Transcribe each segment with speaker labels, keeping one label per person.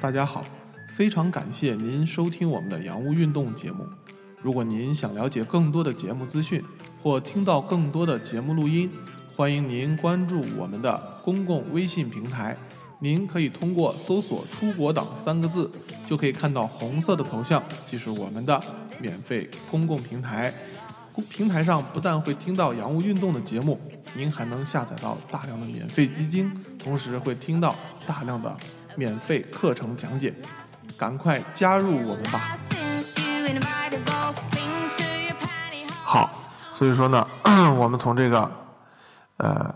Speaker 1: 大家好，非常感谢您收听我们的洋务运动节目。如果您想了解更多的节目资讯或听到更多的节目录音，欢迎您关注我们的公共微信平台。您可以通过搜索“出国党”三个字，就可以看到红色的头像，即是我们的免费公共平台。公平台上不但会听到洋务运动的节目，您还能下载到大量的免费基金，同时会听到大量的免费课程讲解。赶快加入我们吧！好，所以说呢，我们从这个，呃。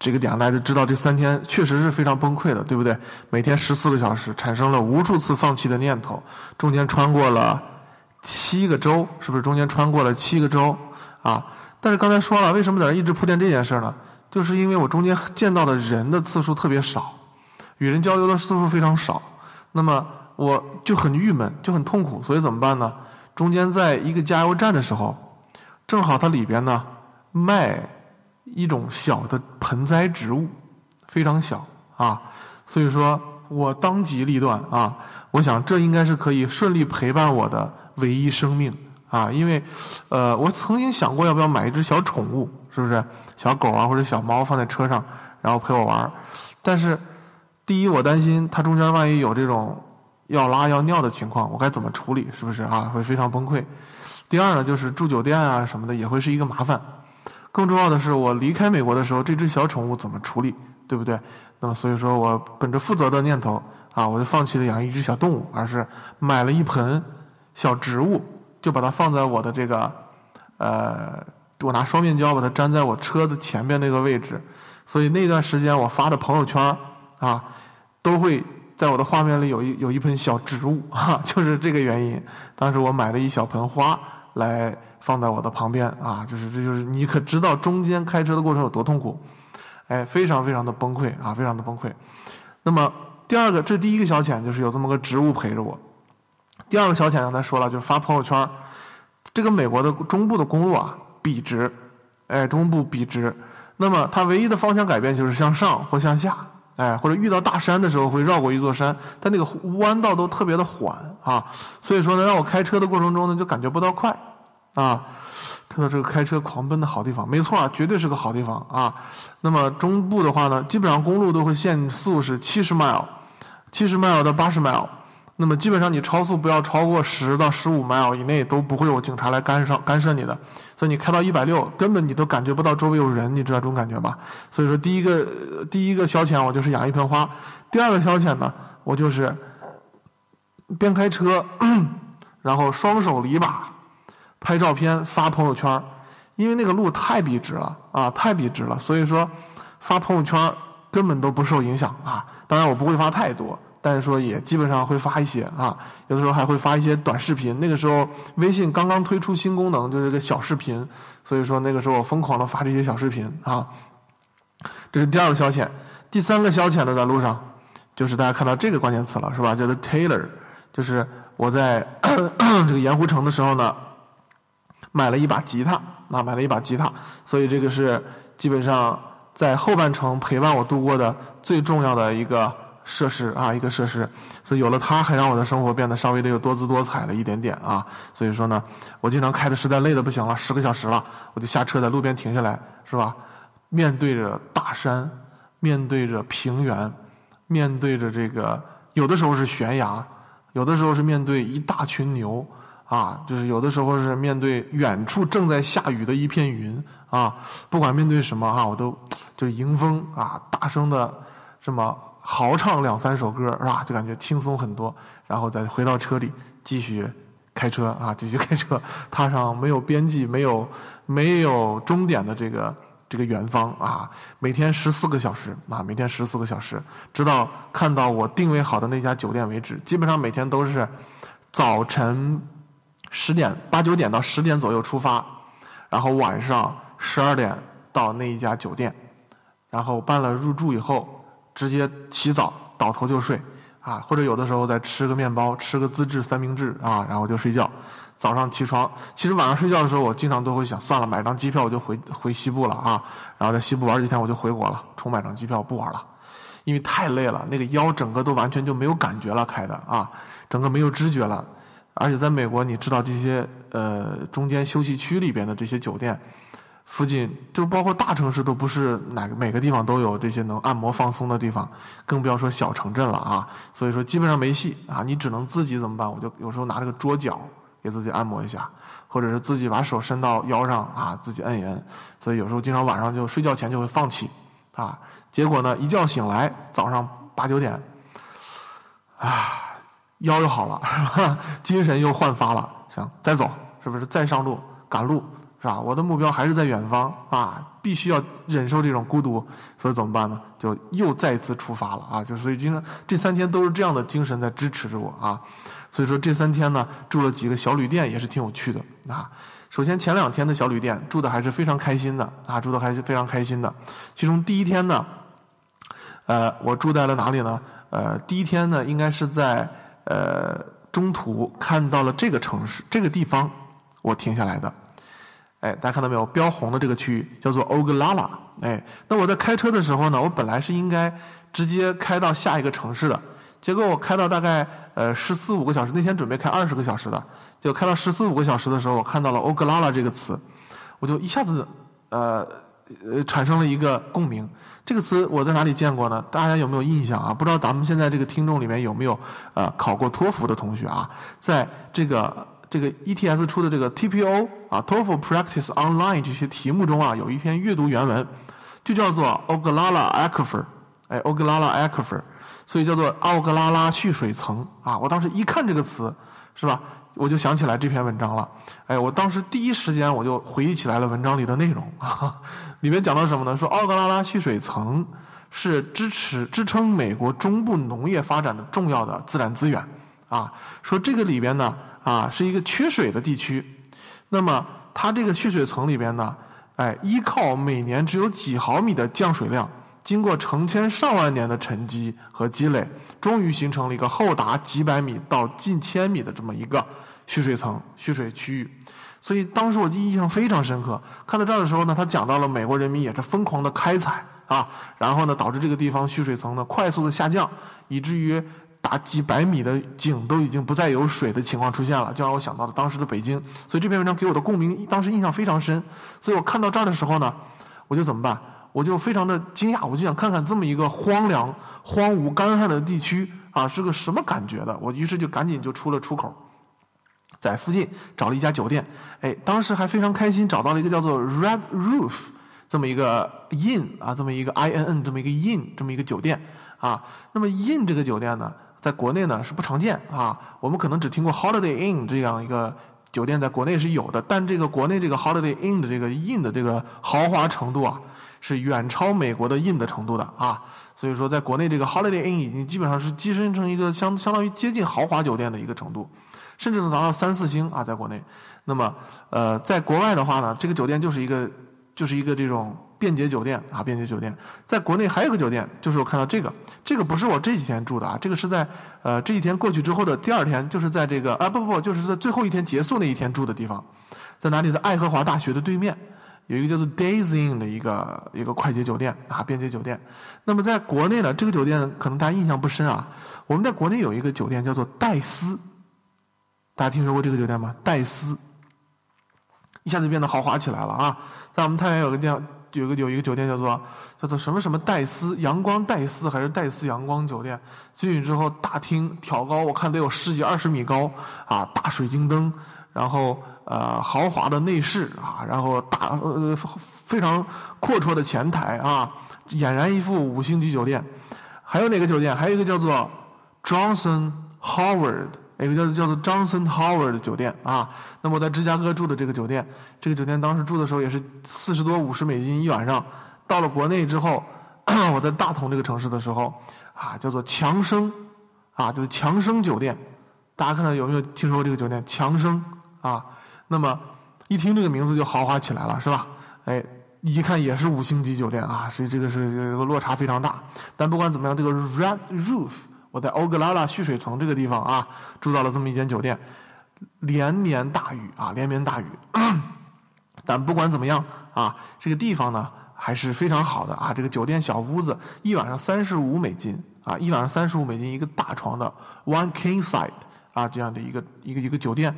Speaker 1: 这个点大家就知道，这三天确实是非常崩溃的，对不对？每天十四个小时，产生了无数次放弃的念头，中间穿过了七个州，是不是？中间穿过了七个州啊！但是刚才说了，为什么在这一直铺垫这件事呢？就是因为我中间见到的人的次数特别少，与人交流的次数非常少，那么我就很郁闷，就很痛苦，所以怎么办呢？中间在一个加油站的时候，正好它里边呢卖。一种小的盆栽植物，非常小啊，所以说我当机立断啊，我想这应该是可以顺利陪伴我的唯一生命啊，因为，呃，我曾经想过要不要买一只小宠物，是不是小狗啊或者小猫放在车上，然后陪我玩但是，第一我担心它中间万一有这种要拉要尿的情况，我该怎么处理？是不是啊？会非常崩溃。第二呢，就是住酒店啊什么的也会是一个麻烦。更重要的是，我离开美国的时候，这只小宠物怎么处理，对不对？那么，所以说我本着负责的念头啊，我就放弃了养一只小动物，而是买了一盆小植物，就把它放在我的这个，呃，我拿双面胶把它粘在我车子前面那个位置。所以那段时间我发的朋友圈啊，都会在我的画面里有一有一盆小植物 啊，就是这个原因。当时我买了一小盆花来。放在我的旁边啊，就是这就是你可知道中间开车的过程有多痛苦，哎，非常非常的崩溃啊，非常的崩溃。那么第二个，这第一个消遣就是有这么个植物陪着我。第二个消遣刚才说了，就是发朋友圈。这个美国的中部的公路啊，笔直，哎，中部笔直。那么它唯一的方向改变就是向上或向下，哎，或者遇到大山的时候会绕过一座山，但那个弯道都特别的缓啊，所以说呢，让我开车的过程中呢，就感觉不到快。啊，看到这个开车狂奔的好地方，没错啊，绝对是个好地方啊。那么中部的话呢，基本上公路都会限速是七十 mile，七十 mile 到八十 mile。那么基本上你超速不要超过十到十五 mile 以内，都不会有警察来干涉干涉你的。所以你开到一百六，根本你都感觉不到周围有人，你知道这种感觉吧？所以说第一个第一个消遣我就是养一盆花，第二个消遣呢，我就是边开车，然后双手离把。拍照片发朋友圈，因为那个路太笔直了啊，太笔直了，所以说发朋友圈根本都不受影响啊。当然我不会发太多，但是说也基本上会发一些啊。有的时候还会发一些短视频。那个时候微信刚刚推出新功能，就是个小视频，所以说那个时候我疯狂的发这些小视频啊。这是第二个消遣，第三个消遣呢，在路上就是大家看到这个关键词了，是吧？叫做 Taylor，就是我在 这个盐湖城的时候呢。买了一把吉他，啊，买了一把吉他，所以这个是基本上在后半程陪伴我度过的最重要的一个设施啊，一个设施。所以有了它，还让我的生活变得稍微的有多姿多彩了一点点啊。所以说呢，我经常开的实在累的不行了，十个小时了，我就下车在路边停下来，是吧？面对着大山，面对着平原，面对着这个有的时候是悬崖，有的时候是面对一大群牛。啊，就是有的时候是面对远处正在下雨的一片云啊，不管面对什么啊，我都就迎风啊，大声的这么豪唱两三首歌是吧？就感觉轻松很多，然后再回到车里继续开车啊，继续开车，踏上没有边际、没有没有终点的这个这个远方啊，每天十四个小时啊，每天十四个小时，直到看到我定位好的那家酒店为止，基本上每天都是早晨。十点八九点到十点左右出发，然后晚上十二点到那一家酒店，然后办了入住以后，直接洗澡倒头就睡，啊，或者有的时候再吃个面包，吃个自制三明治啊，然后就睡觉。早上起床，其实晚上睡觉的时候，我经常都会想，算了，买张机票我就回回西部了啊，然后在西部玩几天我就回国了，重买张机票不玩了。因为太累了，那个腰整个都完全就没有感觉了，开的啊，整个没有知觉了。而且在美国，你知道这些呃中间休息区里边的这些酒店，附近就包括大城市都不是哪个每个地方都有这些能按摩放松的地方，更不要说小城镇了啊。所以说基本上没戏啊，你只能自己怎么办？我就有时候拿这个桌角给自己按摩一下，或者是自己把手伸到腰上啊，自己摁一摁。所以有时候经常晚上就睡觉前就会放弃啊，结果呢一觉醒来早上八九点，啊。腰又好了，是吧？精神又焕发了，想再走，是不是？再上路，赶路，是吧？我的目标还是在远方啊！必须要忍受这种孤独，所以怎么办呢？就又再次出发了啊！就所以经常这三天都是这样的精神在支持着我啊！所以说这三天呢，住了几个小旅店也是挺有趣的啊。首先前两天的小旅店住的还是非常开心的啊，住的还是非常开心的。其中第一天呢，呃，我住在了哪里呢？呃，第一天呢，应该是在。呃，中途看到了这个城市，这个地方，我停下来的。哎，大家看到没有？标红的这个区域叫做欧格拉拉。哎，那我在开车的时候呢，我本来是应该直接开到下一个城市的，结果我开到大概呃十四五个小时，那天准备开二十个小时的，就开到十四五个小时的时候，我看到了欧格拉拉这个词，我就一下子呃呃产生了一个共鸣。这个词我在哪里见过呢？大家有没有印象啊？不知道咱们现在这个听众里面有没有呃考过托福的同学啊？在这个这个 ETS 出的这个 TPO 啊 TOEFL Practice Online 这些题目中啊，有一篇阅读原文，就叫做 Ogallala Aquifer，哎，Ogallala Aquifer，所以叫做奥格拉拉蓄水层啊。我当时一看这个词，是吧？我就想起来这篇文章了，哎，我当时第一时间我就回忆起来了文章里的内容啊，里面讲到什么呢？说奥格拉拉蓄水层是支持支撑美国中部农业发展的重要的自然资源啊，说这个里边呢啊是一个缺水的地区，那么它这个蓄水层里边呢，哎，依靠每年只有几毫米的降水量，经过成千上万年的沉积和积累，终于形成了一个厚达几百米到近千米的这么一个。蓄水层、蓄水区域，所以当时我印象非常深刻。看到这儿的时候呢，他讲到了美国人民也是疯狂的开采啊，然后呢，导致这个地方蓄水层呢快速的下降，以至于达几百米的井都已经不再有水的情况出现了，就让我想到了当时的北京。所以这篇文章给我的共鸣，当时印象非常深。所以我看到这儿的时候呢，我就怎么办？我就非常的惊讶，我就想看看这么一个荒凉、荒芜、干旱的地区啊，是个什么感觉的。我于是就赶紧就出了出口。在附近找了一家酒店，哎，当时还非常开心，找到了一个叫做 Red Roof 这么一个 In 啊，这么一个 I N N 这么一个 In 这么一个酒店啊。那么 In 这个酒店呢，在国内呢是不常见啊，我们可能只听过 Holiday Inn 这样一个酒店，在国内是有的，但这个国内这个 Holiday Inn 的这个 Inn 的这个豪华程度啊，是远超美国的 Inn 的程度的啊。所以说，在国内这个 Holiday Inn 已经基本上是跻身成一个相相当于接近豪华酒店的一个程度。甚至能达到三四星啊，在国内。那么，呃，在国外的话呢，这个酒店就是一个，就是一个这种便捷酒店啊，便捷酒店。在国内还有个酒店，就是我看到这个，这个不是我这几天住的啊，这个是在呃这几天过去之后的第二天，就是在这个啊不不不，就是在最后一天结束那一天住的地方，在哪里？在爱荷华大学的对面，有一个叫做 Days Inn 的一个一个快捷酒店啊，便捷酒店。那么在国内呢，这个酒店可能大家印象不深啊，我们在国内有一个酒店叫做戴斯。大家听说过这个酒店吗？戴斯一下子变得豪华起来了啊！在我们太原有个店，有个有一个酒店叫做叫做什么什么戴斯阳光戴斯还是戴斯阳光酒店？进去之后，大厅挑高，我看得有十几二十米高啊！大水晶灯，然后呃豪华的内饰啊，然后大呃非常阔绰的前台啊，俨然一副五星级酒店。还有哪个酒店？还有一个叫做 Johnson Howard。一个叫叫做 Johnson Howard 的酒店啊，那么我在芝加哥住的这个酒店，这个酒店当时住的时候也是四十多五十美金一晚上。到了国内之后，我在大同这个城市的时候，啊，叫做强生，啊，就是强生酒店。大家看到有没有听说过这个酒店？强生啊，那么一听这个名字就豪华起来了，是吧？哎，一看也是五星级酒店啊，所以这个是这个落差非常大。但不管怎么样，这个 Red Roof。我在欧格拉拉蓄水层这个地方啊，住到了这么一间酒店，连绵大雨啊，连绵大雨。但不管怎么样啊，这个地方呢还是非常好的啊。这个酒店小屋子，一晚上三十五美金啊，一晚上三十五美金一个大床的 one king side 啊，这样的一个一个一个酒店。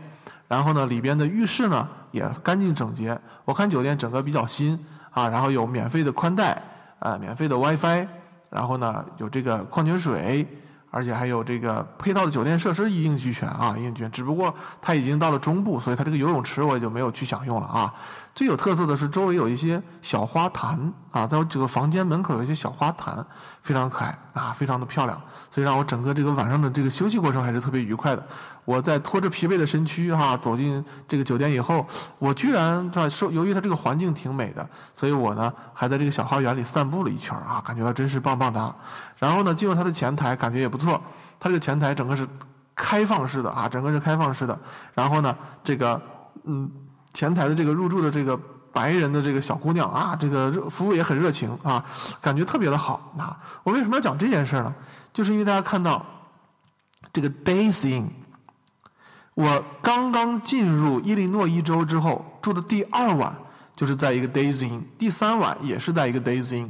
Speaker 1: 然后呢，里边的浴室呢也干净整洁。我看酒店整个比较新啊，然后有免费的宽带啊，免费的 WiFi，然后呢有这个矿泉水。而且还有这个配套的酒店设施一应俱全啊，一应俱全。只不过它已经到了中部，所以它这个游泳池我也就没有去享用了啊。最有特色的是周围有一些小花坛啊，在我这个房间门口有一些小花坛，非常可爱啊，非常的漂亮，所以让我整个这个晚上的这个休息过程还是特别愉快的。我在拖着疲惫的身躯哈走进这个酒店以后，我居然在受由于它这个环境挺美的，所以我呢还在这个小花园里散步了一圈啊，感觉到真是棒棒哒。然后呢进入它的前台，感觉也不错。它这个前台整个是开放式的啊，整个是开放式的。然后呢这个嗯前台的这个入住的这个白人的这个小姑娘啊，这个服务也很热情啊，感觉特别的好。那我为什么要讲这件事呢？就是因为大家看到这个 Days Inn。我刚刚进入伊利诺伊州之后，住的第二晚就是在一个 Days Inn，第三晚也是在一个 Days Inn，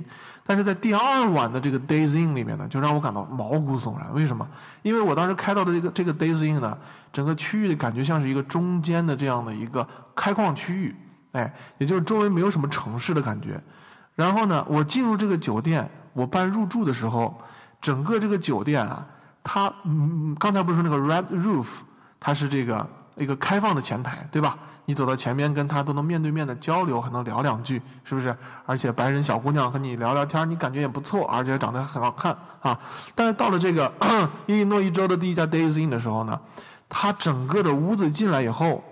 Speaker 1: 但是在第二晚的这个 Days Inn 里面呢，就让我感到毛骨悚然。为什么？因为我当时开到的这个这个 Days Inn 呢，整个区域的感觉像是一个中间的这样的一个开矿区域，哎，也就是周围没有什么城市的感觉。然后呢，我进入这个酒店，我办入住的时候，整个这个酒店啊，它嗯，刚才不是说那个 Red Roof。它是这个一个开放的前台，对吧？你走到前面跟他都能面对面的交流，还能聊两句，是不是？而且白人小姑娘和你聊聊天，你感觉也不错，而且长得很好看啊。但是到了这个 伊利诺伊州的第一家 Days Inn 的时候呢，它整个的屋子进来以后，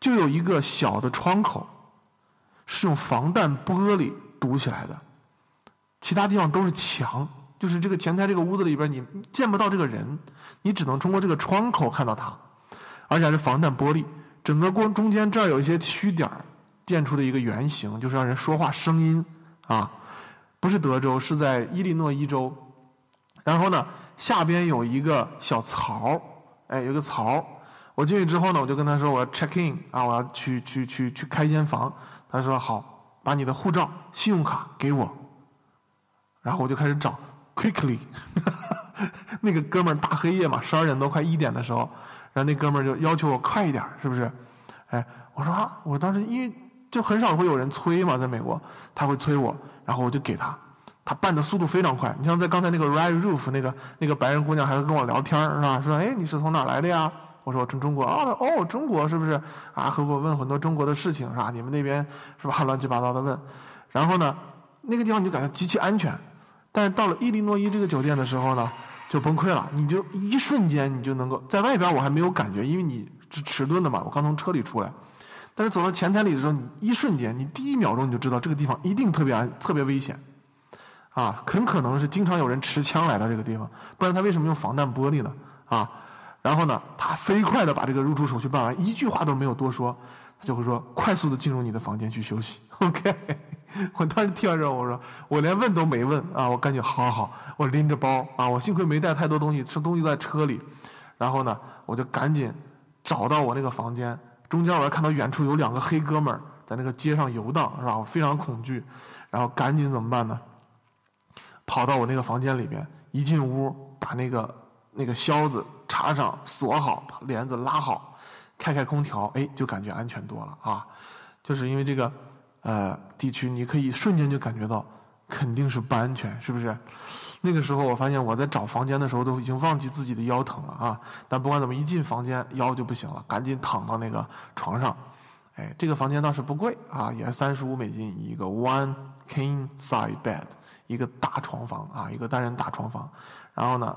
Speaker 1: 就有一个小的窗口，是用防弹玻璃堵起来的，其他地方都是墙。就是这个前台这个屋子里边，你见不到这个人，你只能通过这个窗口看到他，而且是防弹玻璃。整个光中间这儿有一些虚点儿垫出的一个圆形，就是让人说话声音啊，不是德州，是在伊利诺伊州。然后呢，下边有一个小槽，哎，有个槽。我进去之后呢，我就跟他说我要 check in 啊，我要去去去去开间房。他说好，把你的护照、信用卡给我。然后我就开始找。Quickly，那个哥们儿大黑夜嘛，十二点多快一点的时候，然后那哥们儿就要求我快一点，是不是？哎，我说啊，我当时因为就很少会有人催嘛，在美国他会催我，然后我就给他，他办的速度非常快。你像在刚才那个 Red Roof 那个那个白人姑娘还会跟我聊天儿是吧？说哎你是从哪来的呀？我说我从中国啊，哦中国是不是？啊和我问很多中国的事情是吧？你们那边是吧？乱七八糟的问，然后呢那个地方你就感觉极其安全。但是到了伊利诺伊这个酒店的时候呢，就崩溃了。你就一瞬间，你就能够在外边我还没有感觉，因为你是迟钝的嘛。我刚从车里出来，但是走到前台里的时候，你一瞬间，你第一秒钟你就知道这个地方一定特别安、特别危险，啊，很可能是经常有人持枪来到这个地方，不然他为什么用防弹玻璃呢？啊，然后呢，他飞快的把这个入住手续办完，一句话都没有多说，就会说快速的进入你的房间去休息。OK。我当时听完之后，我说我连问都没问啊！我赶紧好好好，我拎着包啊，我幸亏没带太多东西，吃东西在车里。然后呢，我就赶紧找到我那个房间。中间我还看到远处有两个黑哥们儿在那个街上游荡，是吧？我非常恐惧，然后赶紧怎么办呢？跑到我那个房间里面，一进屋把那个那个销子插上锁好，把帘子拉好，开开空调，哎，就感觉安全多了啊！就是因为这个。呃，地区你可以瞬间就感觉到肯定是不安全，是不是？那个时候我发现我在找房间的时候都已经忘记自己的腰疼了啊！但不管怎么，一进房间腰就不行了，赶紧躺到那个床上。哎，这个房间倒是不贵啊，也三十五美金一个 one king size bed，一个大床房啊，一个单人大床房。然后呢，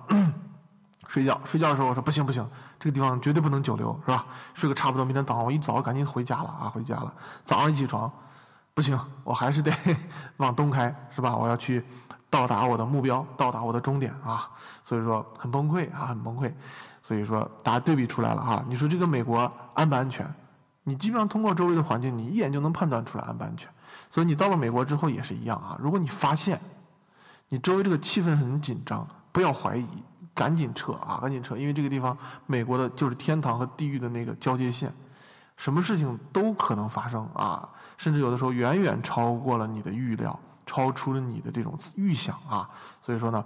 Speaker 1: 睡觉睡觉的时候我说不行不行，这个地方绝对不能久留，是吧？睡个差不多，明天早上我一早赶紧回家了啊，回家了。早上一起床。不行，我还是得 往东开，是吧？我要去到达我的目标，到达我的终点啊！所以说很崩溃啊，很崩溃。所以说大家对比出来了啊！你说这个美国安不安全？你基本上通过周围的环境，你一眼就能判断出来安不安全。所以你到了美国之后也是一样啊！如果你发现你周围这个气氛很紧张，不要怀疑，赶紧撤啊，赶紧撤！因为这个地方美国的就是天堂和地狱的那个交界线。什么事情都可能发生啊，甚至有的时候远远超过了你的预料，超出了你的这种预想啊。所以说呢，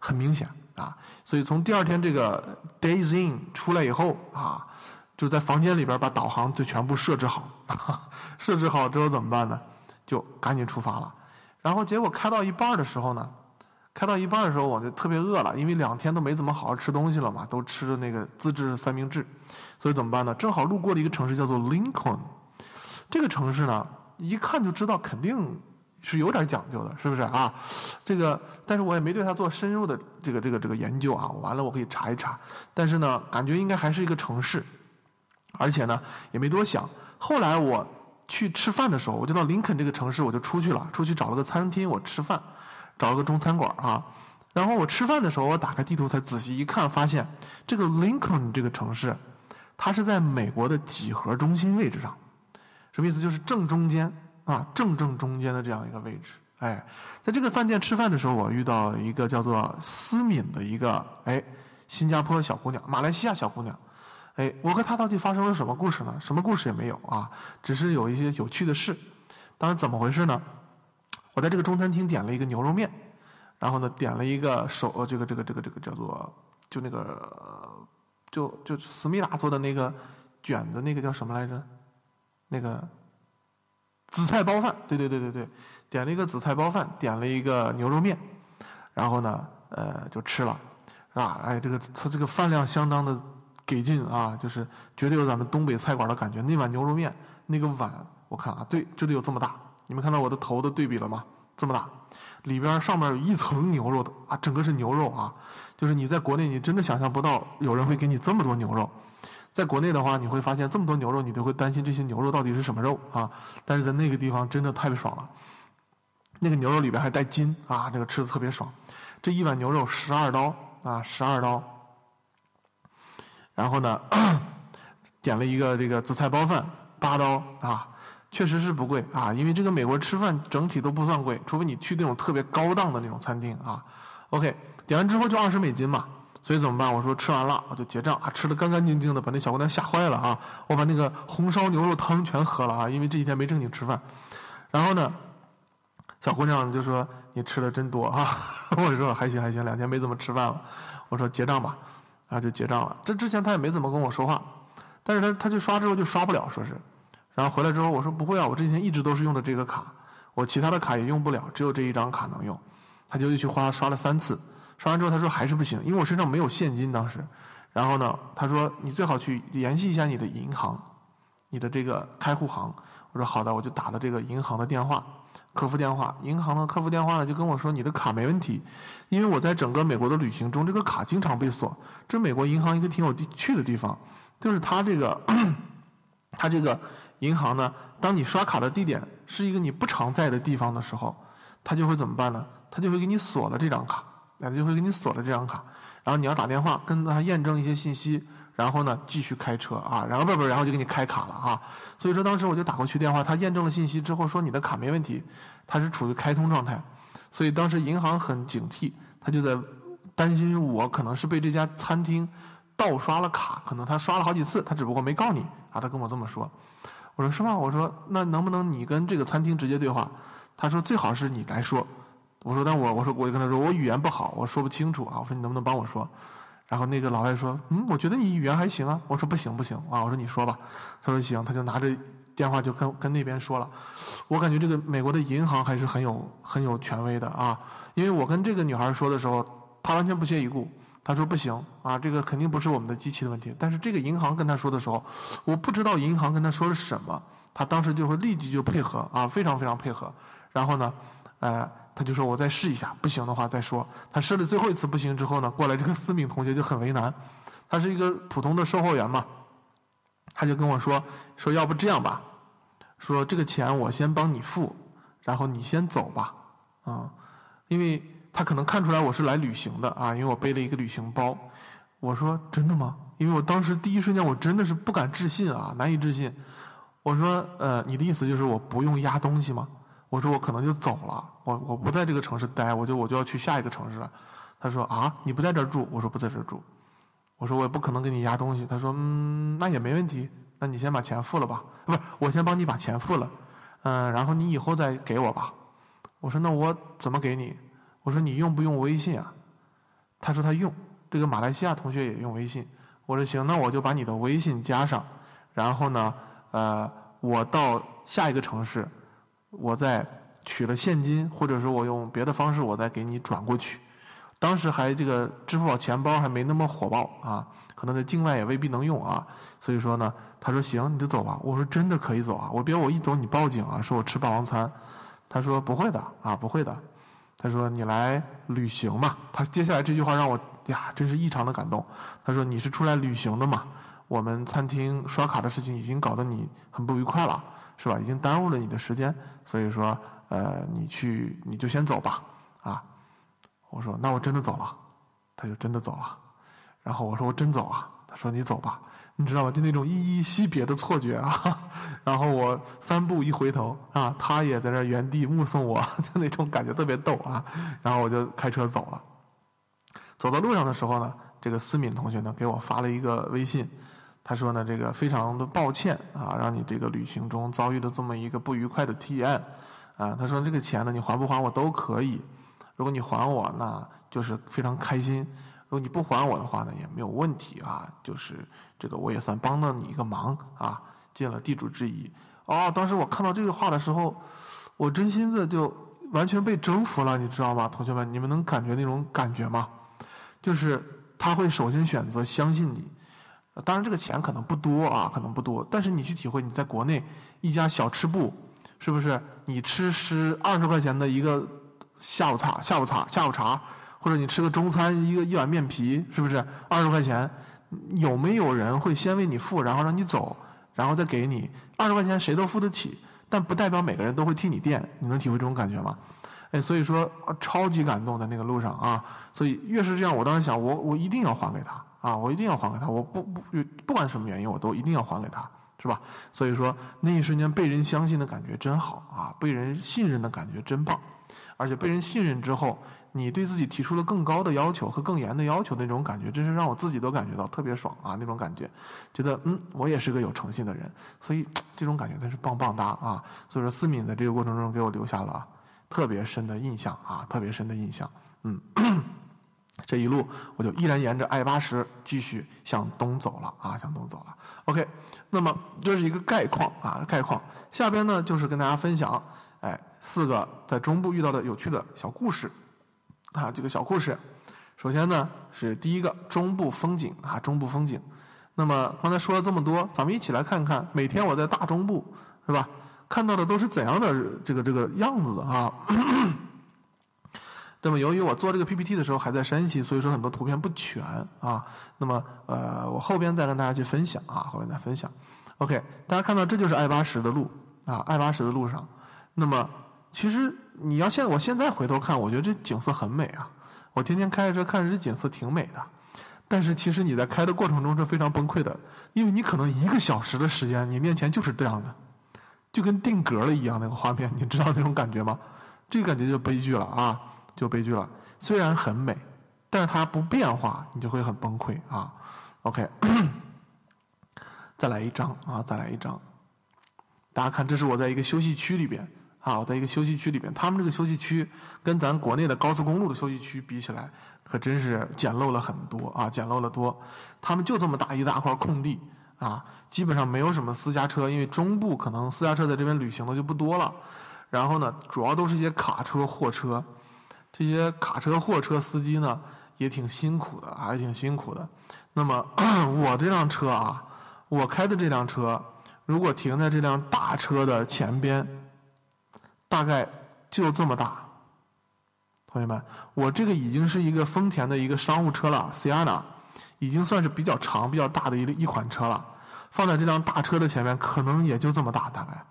Speaker 1: 很明显啊。所以从第二天这个 Days In 出来以后啊，就在房间里边把导航就全部设置好，设置好之后怎么办呢？就赶紧出发了。然后结果开到一半的时候呢。开到一半的时候，我就特别饿了，因为两天都没怎么好好吃东西了嘛，都吃那个自制三明治，所以怎么办呢？正好路过了一个城市叫做 Lincoln，这个城市呢，一看就知道肯定是有点讲究的，是不是啊？这个，但是我也没对它做深入的这个这个这个研究啊。完了，我可以查一查，但是呢，感觉应该还是一个城市，而且呢，也没多想。后来我去吃饭的时候，我就到林肯这个城市，我就出去了，出去找了个餐厅，我吃饭。找了个中餐馆啊，然后我吃饭的时候，我打开地图才仔细一看，发现这个 Lincoln 这个城市，它是在美国的几何中心位置上，什么意思？就是正中间啊，正正中间的这样一个位置。哎，在这个饭店吃饭的时候，我遇到一个叫做思敏的一个哎新加坡小姑娘，马来西亚小姑娘。哎，我和她到底发生了什么故事呢？什么故事也没有啊，只是有一些有趣的事。当然，怎么回事呢？我在这个中餐厅点了一个牛肉面，然后呢，点了一个手，这个这个这个这个叫做，就那个，就就思密达做的那个卷的那个叫什么来着？那个紫菜包饭，对对对对对，点了一个紫菜包饭，点了一个牛肉面，然后呢，呃，就吃了，是吧？哎，这个它这个饭量相当的给劲啊，就是绝对有咱们东北菜馆的感觉。那碗牛肉面，那个碗，我看啊，对，就得有这么大。你们看到我的头的对比了吗？这么大，里边上面有一层牛肉的啊，整个是牛肉啊，就是你在国内你真的想象不到有人会给你这么多牛肉，在国内的话你会发现这么多牛肉你都会担心这些牛肉到底是什么肉啊，但是在那个地方真的太爽了，那个牛肉里边还带筋啊，这个吃的特别爽，这一碗牛肉十二刀啊，十二刀，然后呢，点了一个这个紫菜包饭八刀啊。确实是不贵啊，因为这个美国吃饭整体都不算贵，除非你去那种特别高档的那种餐厅啊。OK，点完之后就二十美金嘛，所以怎么办？我说吃完了我就结账啊，吃的干干净净的，把那小姑娘吓坏了啊！我把那个红烧牛肉汤全喝了啊，因为这几天没正经吃饭。然后呢，小姑娘就说：“你吃的真多啊！” 我说：“还行还行，两天没怎么吃饭了。”我说：“结账吧。”然后就结账了。这之前她也没怎么跟我说话，但是她她就刷之后就刷不了，说是。然后回来之后，我说不会啊，我这几天一直都是用的这个卡，我其他的卡也用不了，只有这一张卡能用。他就又去花刷了三次，刷完之后他说还是不行，因为我身上没有现金当时。然后呢，他说你最好去联系一下你的银行，你的这个开户行。我说好的，我就打了这个银行的电话，客服电话。银行的客服电话呢就跟我说你的卡没问题，因为我在整个美国的旅行中，这个卡经常被锁。这美国银行一个挺有趣的地方，就是它这个，它这个。银行呢，当你刷卡的地点是一个你不常在的地方的时候，他就会怎么办呢？他就会给你锁了这张卡，那就会给你锁了这张卡。然后你要打电话跟他验证一些信息，然后呢继续开车啊，然后不不，然后就给你开卡了啊。所以说当时我就打过去电话，他验证了信息之后说你的卡没问题，他是处于开通状态。所以当时银行很警惕，他就在担心我可能是被这家餐厅盗刷了卡，可能他刷了好几次，他只不过没告你啊，他跟我这么说。我说是吗？我说那能不能你跟这个餐厅直接对话？他说最好是你来说。我说但我我说我就跟他说我语言不好，我说不清楚啊。我说你能不能帮我说？然后那个老外说嗯，我觉得你语言还行啊。我说不行不行啊。我说你说吧。他说行，他就拿着电话就跟跟那边说了。我感觉这个美国的银行还是很有很有权威的啊，因为我跟这个女孩说的时候，她完全不屑一顾。他说不行啊，这个肯定不是我们的机器的问题。但是这个银行跟他说的时候，我不知道银行跟他说了什么，他当时就会立即就配合啊，非常非常配合。然后呢，呃，他就说我再试一下，不行的话再说。他试了最后一次不行之后呢，过来这个思敏同学就很为难，他是一个普通的售货员嘛，他就跟我说说要不这样吧，说这个钱我先帮你付，然后你先走吧，啊，因为。他可能看出来我是来旅行的啊，因为我背了一个旅行包。我说真的吗？因为我当时第一瞬间我真的是不敢置信啊，难以置信。我说呃，你的意思就是我不用压东西吗？我说我可能就走了，我我不在这个城市待，我就我就要去下一个城市了。他说啊，你不在这儿住？我说不在这儿住。我说我也不可能给你压东西。他说嗯，那也没问题，那你先把钱付了吧，不是，我先帮你把钱付了，嗯，然后你以后再给我吧。我说那我怎么给你？我说你用不用微信啊？他说他用，这个马来西亚同学也用微信。我说行，那我就把你的微信加上，然后呢，呃，我到下一个城市，我再取了现金，或者说我用别的方式，我再给你转过去。当时还这个支付宝钱包还没那么火爆啊，可能在境外也未必能用啊。所以说呢，他说行，你就走吧。我说真的可以走啊，我别我一走你报警啊，说我吃霸王餐。他说不会的啊，不会的。他说你来旅行嘛。他接下来这句话让我呀，真是异常的感动。他说你是出来旅行的嘛？我们餐厅刷卡的事情已经搞得你很不愉快了，是吧？已经耽误了你的时间，所以说呃，你去你就先走吧啊。我说那我真的走了，他就真的走了。然后我说我真走啊，他说你走吧。你知道吗？就那种依依惜别的错觉啊！然后我三步一回头啊，他也在那原地目送我，就那种感觉特别逗啊！然后我就开车走了。走到路上的时候呢，这个思敏同学呢给我发了一个微信，他说呢这个非常的抱歉啊，让你这个旅行中遭遇的这么一个不愉快的体验啊。他说这个钱呢你还不还我都可以，如果你还我那就是非常开心。如果你不还我的话呢，也没有问题啊，就是这个我也算帮了你一个忙啊，尽了地主之谊。哦，当时我看到这个话的时候，我真心的就完全被征服了，你知道吗？同学们，你们能感觉那种感觉吗？就是他会首先选择相信你，当然这个钱可能不多啊，可能不多，但是你去体会，你在国内一家小吃部，是不是你吃十二十块钱的一个下午茶，下午茶，下午茶。或者你吃个中餐，一个一碗面皮，是不是二十块钱？有没有人会先为你付，然后让你走，然后再给你二十块钱？谁都付得起，但不代表每个人都会替你垫。你能体会这种感觉吗？哎，所以说超级感动在那个路上啊！所以越是这样，我当时想，我我一定要还给他啊！我一定要还给他！我不不不管什么原因，我都一定要还给他，是吧？所以说那一瞬间被人相信的感觉真好啊！被人信任的感觉真棒，而且被人信任之后。你对自己提出了更高的要求和更严的要求，那种感觉真是让我自己都感觉到特别爽啊！那种感觉，觉得嗯，我也是个有诚信的人，所以 这种感觉真是棒棒哒啊！所以说，思敏在这个过程中给我留下了特别深的印象啊，特别深的印象。嗯，这一路我就依然沿着 I 八十继续向东走了啊，向东走了。OK，那么这是一个概况啊，概况。下边呢就是跟大家分享，哎，四个在中部遇到的有趣的小故事。啊，这个小故事，首先呢是第一个中部风景啊，中部风景。那么刚才说了这么多，咱们一起来看看，每天我在大中部是吧，看到的都是怎样的这个这个样子啊？那么由于我做这个 PPT 的时候还在山西，所以说很多图片不全啊。那么呃，我后边再跟大家去分享啊，后边再分享。OK，大家看到这就是 I 八十的路啊，I 八十的路上，那么。其实你要现我现在回头看，我觉得这景色很美啊！我天天开着车看着这景色挺美的，但是其实你在开的过程中是非常崩溃的，因为你可能一个小时的时间，你面前就是这样的，就跟定格了一样那个画面，你知道那种感觉吗？这个感觉就悲剧了啊，就悲剧了。虽然很美，但是它不变化，你就会很崩溃啊。OK，再来一张啊，再来一张。大家看，这是我在一个休息区里边。啊，我在一个休息区里边，他们这个休息区跟咱国内的高速公路的休息区比起来，可真是简陋了很多啊，简陋了多。他们就这么大一大块空地啊，基本上没有什么私家车，因为中部可能私家车在这边旅行的就不多了。然后呢，主要都是一些卡车、货车，这些卡车、货车司机呢也挺辛苦的，还挺辛苦的。那么 我这辆车啊，我开的这辆车，如果停在这辆大车的前边。大概就这么大，同学们，我这个已经是一个丰田的一个商务车了，Sienna，已经算是比较长、比较大的一一款车了。放在这辆大车的前面，可能也就这么大，大概。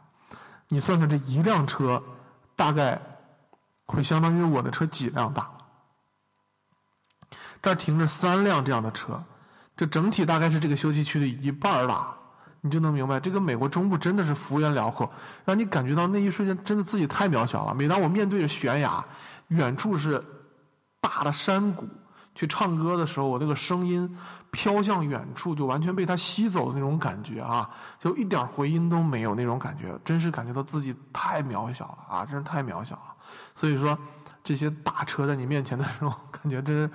Speaker 1: 你算算这一辆车，大概会相当于我的车几辆大。这儿停着三辆这样的车，这整体大概是这个休息区的一半大。你就能明白，这个美国中部真的是幅员辽阔，让你感觉到那一瞬间真的自己太渺小了。每当我面对着悬崖，远处是大的山谷，去唱歌的时候，我那个声音飘向远处，就完全被它吸走的那种感觉啊，就一点回音都没有那种感觉，真是感觉到自己太渺小了啊，真是太渺小了。所以说，这些大车在你面前的时候，感觉真是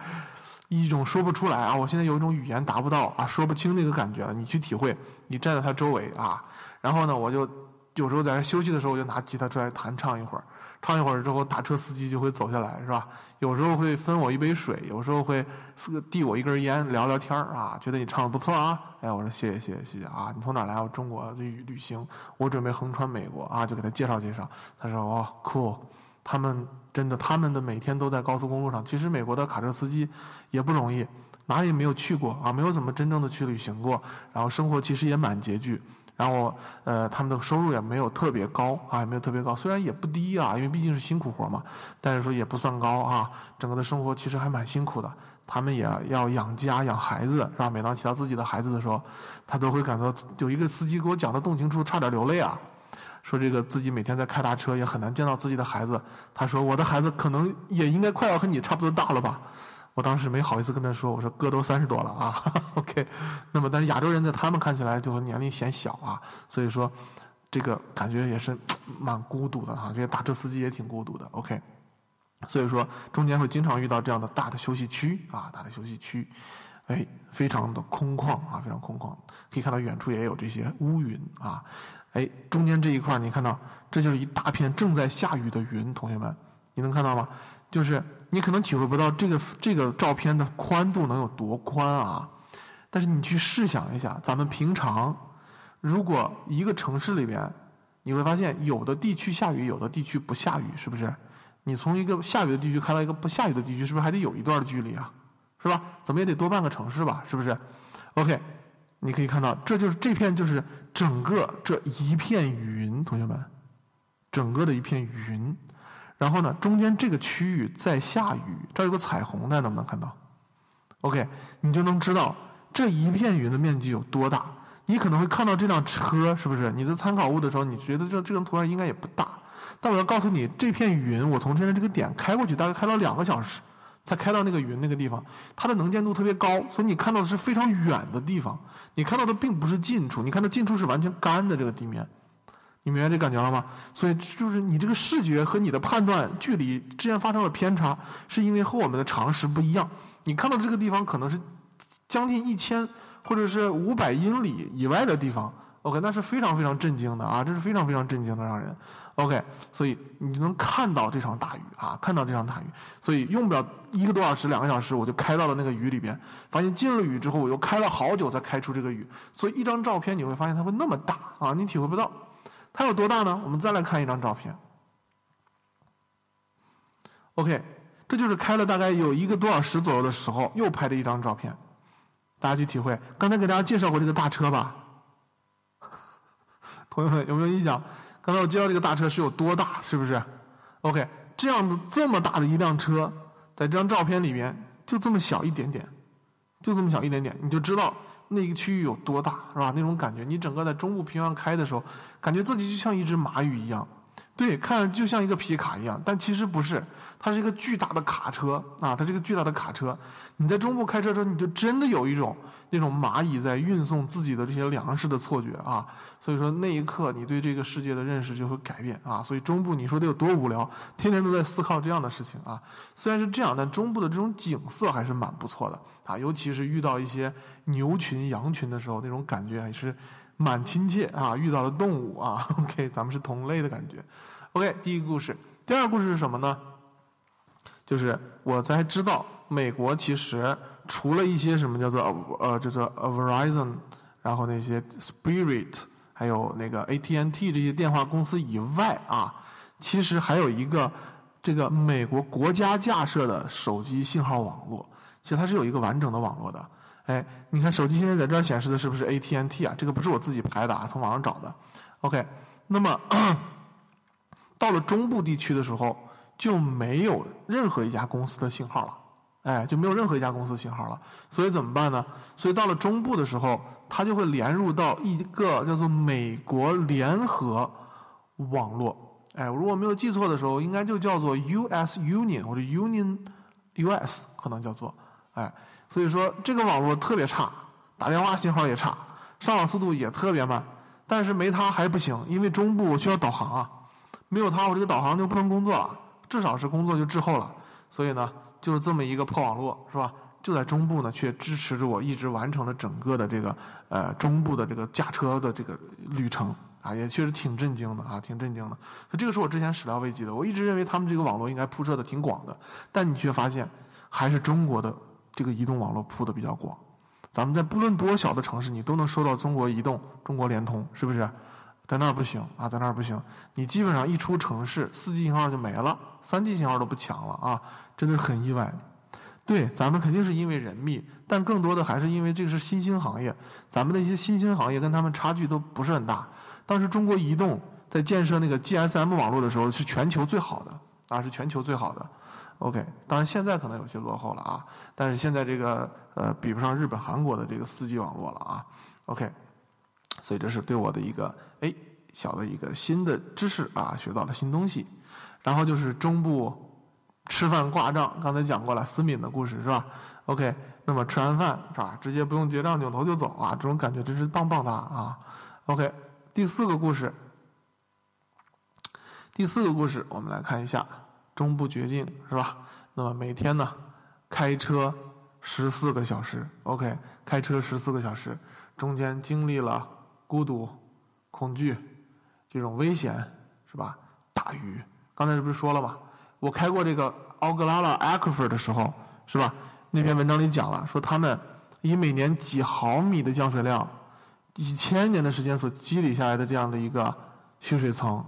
Speaker 1: 一种说不出来啊！我现在有一种语言达不到啊，说不清那个感觉了。你去体会，你站在他周围啊，然后呢，我就。有时候在休息的时候，我就拿吉他出来弹唱一会儿，唱一会儿之后，大车司机就会走下来，是吧？有时候会分我一杯水，有时候会递我一根烟，聊聊天啊，觉得你唱的不错啊，哎，我说谢谢谢谢谢谢啊，你从哪来？我中国旅旅行，我准备横穿美国啊，就给他介绍介绍。他说哦，cool，他们真的，他们的每天都在高速公路上。其实美国的卡车司机也不容易，哪里没有去过啊？没有怎么真正的去旅行过，然后生活其实也蛮拮据。然后，呃，他们的收入也没有特别高啊，也没有特别高，虽然也不低啊，因为毕竟是辛苦活嘛，但是说也不算高啊。整个的生活其实还蛮辛苦的，他们也要养家养孩子，是吧？每当提到自己的孩子的时候，他都会感到有一个司机给我讲的动情处，差点流泪啊。说这个自己每天在开大车，也很难见到自己的孩子。他说我的孩子可能也应该快要和你差不多大了吧。我当时没好意思跟他说，我说哥都三十多了啊，OK。那么，但是亚洲人在他们看起来就年龄显小啊，所以说这个感觉也是蛮孤独的哈。这些大车司机也挺孤独的，OK。所以说中间会经常遇到这样的大的休息区啊，大的休息区，哎，非常的空旷啊，非常空旷。可以看到远处也有这些乌云啊，哎，中间这一块你看到，这就是一大片正在下雨的云，同学们，你能看到吗？就是你可能体会不到这个这个照片的宽度能有多宽啊，但是你去试想一下，咱们平常如果一个城市里边，你会发现有的地区下雨，有的地区不下雨，是不是？你从一个下雨的地区开到一个不下雨的地区，是不是还得有一段的距离啊？是吧？怎么也得多半个城市吧？是不是？OK，你可以看到，这就是这片就是整个这一片云，同学们，整个的一片云。然后呢，中间这个区域在下雨，这儿有个彩虹，大家能不能看到？OK，你就能知道这一片云的面积有多大。你可能会看到这辆车，是不是？你在参考物的时候，你觉得这这张图案应该也不大。但我要告诉你，这片云，我从现在这个点开过去，大概开了两个小时，才开到那个云那个地方。它的能见度特别高，所以你看到的是非常远的地方。你看到的并不是近处，你看到近处是完全干的这个地面。你明白这感觉了吗？所以就是你这个视觉和你的判断距离之间发生了偏差，是因为和我们的常识不一样。你看到的这个地方可能是将近一千或者是五百英里以外的地方，OK，那是非常非常震惊的啊！这是非常非常震惊的，让人 OK。所以你就能看到这场大雨啊，看到这场大雨。所以用不了一个多小时、两个小时，我就开到了那个雨里边。发现进了雨之后，我又开了好久才开出这个雨。所以一张照片你会发现它会那么大啊，你体会不到。它有多大呢？我们再来看一张照片。OK，这就是开了大概有一个多小时左右的时候又拍的一张照片，大家去体会。刚才给大家介绍过这个大车吧？同学们有没有印象？刚才我介绍这个大车是有多大？是不是？OK，这样的这么大的一辆车，在这张照片里面就这么小一点点，就这么小一点点，你就知道。那个区域有多大，是吧？那种感觉，你整个在中部平原开的时候，感觉自己就像一只蚂蚁一样。对，看着就像一个皮卡一样，但其实不是，它是一个巨大的卡车啊！它是一个巨大的卡车，你在中部开车的时候，你就真的有一种那种蚂蚁在运送自己的这些粮食的错觉啊！所以说那一刻，你对这个世界的认识就会改变啊！所以中部你说得有多无聊，天天都在思考这样的事情啊！虽然是这样，但中部的这种景色还是蛮不错的啊！尤其是遇到一些牛群、羊群的时候，那种感觉还是。蛮亲切啊，遇到了动物啊，OK，咱们是同类的感觉。OK，第一个故事，第二个故事是什么呢？就是我才知道，美国其实除了一些什么叫做呃，叫做 Verizon，然后那些 Spirit，还有那个 AT&T 这些电话公司以外啊，其实还有一个这个美国国家架设的手机信号网络，其实它是有一个完整的网络的。哎，你看手机现在在这儿显示的是不是 AT&T 啊？这个不是我自己拍的啊，从网上找的。OK，那么 到了中部地区的时候，就没有任何一家公司的信号了，哎，就没有任何一家公司信号了。所以怎么办呢？所以到了中部的时候，它就会连入到一个叫做美国联合网络。哎，如果没有记错的时候，应该就叫做 US Union 或者 Union US，可能叫做。哎，所以说这个网络特别差，打电话信号也差，上网速度也特别慢。但是没它还不行，因为中部需要导航啊，没有它我这个导航就不能工作了，至少是工作就滞后了。所以呢，就是这么一个破网络，是吧？就在中部呢，却支持着我一直完成了整个的这个呃中部的这个驾车的这个旅程啊，也确实挺震惊的啊，挺震惊的。所以这个是我之前始料未及的，我一直认为他们这个网络应该铺设的挺广的，但你却发现还是中国的这个移动网络铺的比较广。咱们在不论多小的城市，你都能收到中国移动、中国联通，是不是？在那儿不行啊，在那儿不行。你基本上一出城市，四 G 信号就没了，三 G 信号都不强了啊，真的很意外。对，咱们肯定是因为人密，但更多的还是因为这个是新兴行业，咱们那些新兴行业跟他们差距都不是很大。当时中国移动在建设那个 GSM 网络的时候，是全球最好的啊，是全球最好的。OK，当然现在可能有些落后了啊，但是现在这个呃比不上日本、韩国的这个四 G 网络了啊。OK，所以这是对我的一个哎小的一个新的知识啊，学到了新东西。然后就是中部吃饭挂账，刚才讲过了思敏的故事是吧？OK，那么吃完饭是吧，直接不用结账，扭头就走啊，这种感觉真是棒棒哒啊。OK，第四个故事，第四个故事我们来看一下。中部绝境是吧？那么每天呢，开车十四个小时，OK，开车十四个小时，中间经历了孤独、恐惧这种危险是吧？大雨，刚才不是说了吗？我开过这个奥格拉拉 Aquifer 的时候是吧？那篇文章里讲了，说他们以每年几毫米的降水量，几千年的时间所积累下来的这样的一个蓄水层，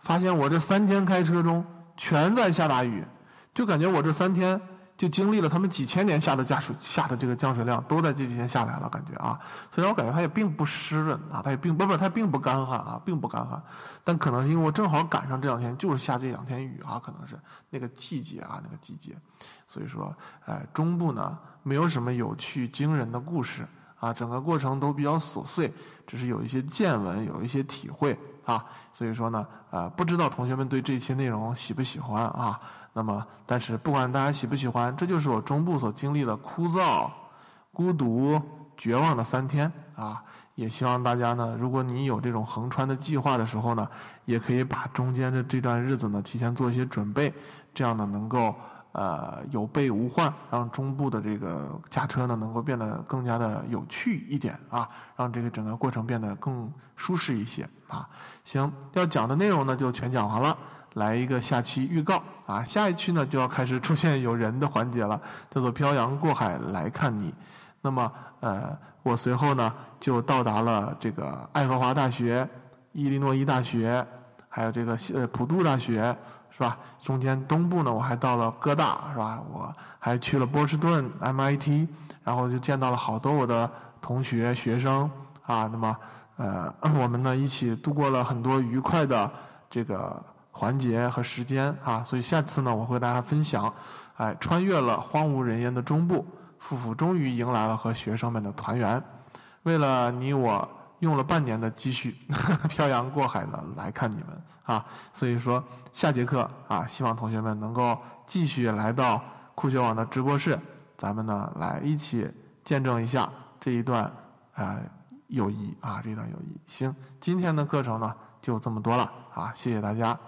Speaker 1: 发现我这三天开车中。全在下大雨，就感觉我这三天就经历了他们几千年下的降水下的这个降水量，都在这几天下来了，感觉啊。虽然我感觉它也并不湿润啊，它也并不不它并不干旱啊，并不干旱，但可能是因为我正好赶上这两天就是下这两天雨啊，可能是那个季节啊，那个季节。所以说，哎，中部呢没有什么有趣惊人的故事。啊，整个过程都比较琐碎，只是有一些见闻，有一些体会啊。所以说呢，呃，不知道同学们对这些内容喜不喜欢啊？那么，但是不管大家喜不喜欢，这就是我中部所经历的枯燥、孤独、绝望的三天啊。也希望大家呢，如果你有这种横穿的计划的时候呢，也可以把中间的这段日子呢提前做一些准备，这样呢能够。呃，有备无患，让中部的这个驾车呢，能够变得更加的有趣一点啊，让这个整个过程变得更舒适一些啊。行，要讲的内容呢就全讲完了，来一个下期预告啊，下一期呢就要开始出现有人的环节了，叫做漂洋过海来看你。那么，呃，我随后呢就到达了这个爱荷华大学、伊利诺伊大学，还有这个呃普渡大学。是吧？中间东部呢，我还到了哥大，是吧？我还去了波士顿 MIT，然后就见到了好多我的同学、学生啊。那么，呃，我们呢一起度过了很多愉快的这个环节和时间啊。所以下次呢，我会和大家分享，哎，穿越了荒无人烟的中部，夫妇终于迎来了和学生们的团圆。为了你我。用了半年的积蓄，漂洋过海的来看你们啊！所以说下节课啊，希望同学们能够继续来到酷学网的直播室，咱们呢来一起见证一下这一段呃友谊啊，这段友谊。行，今天的课程呢就这么多了啊，谢谢大家。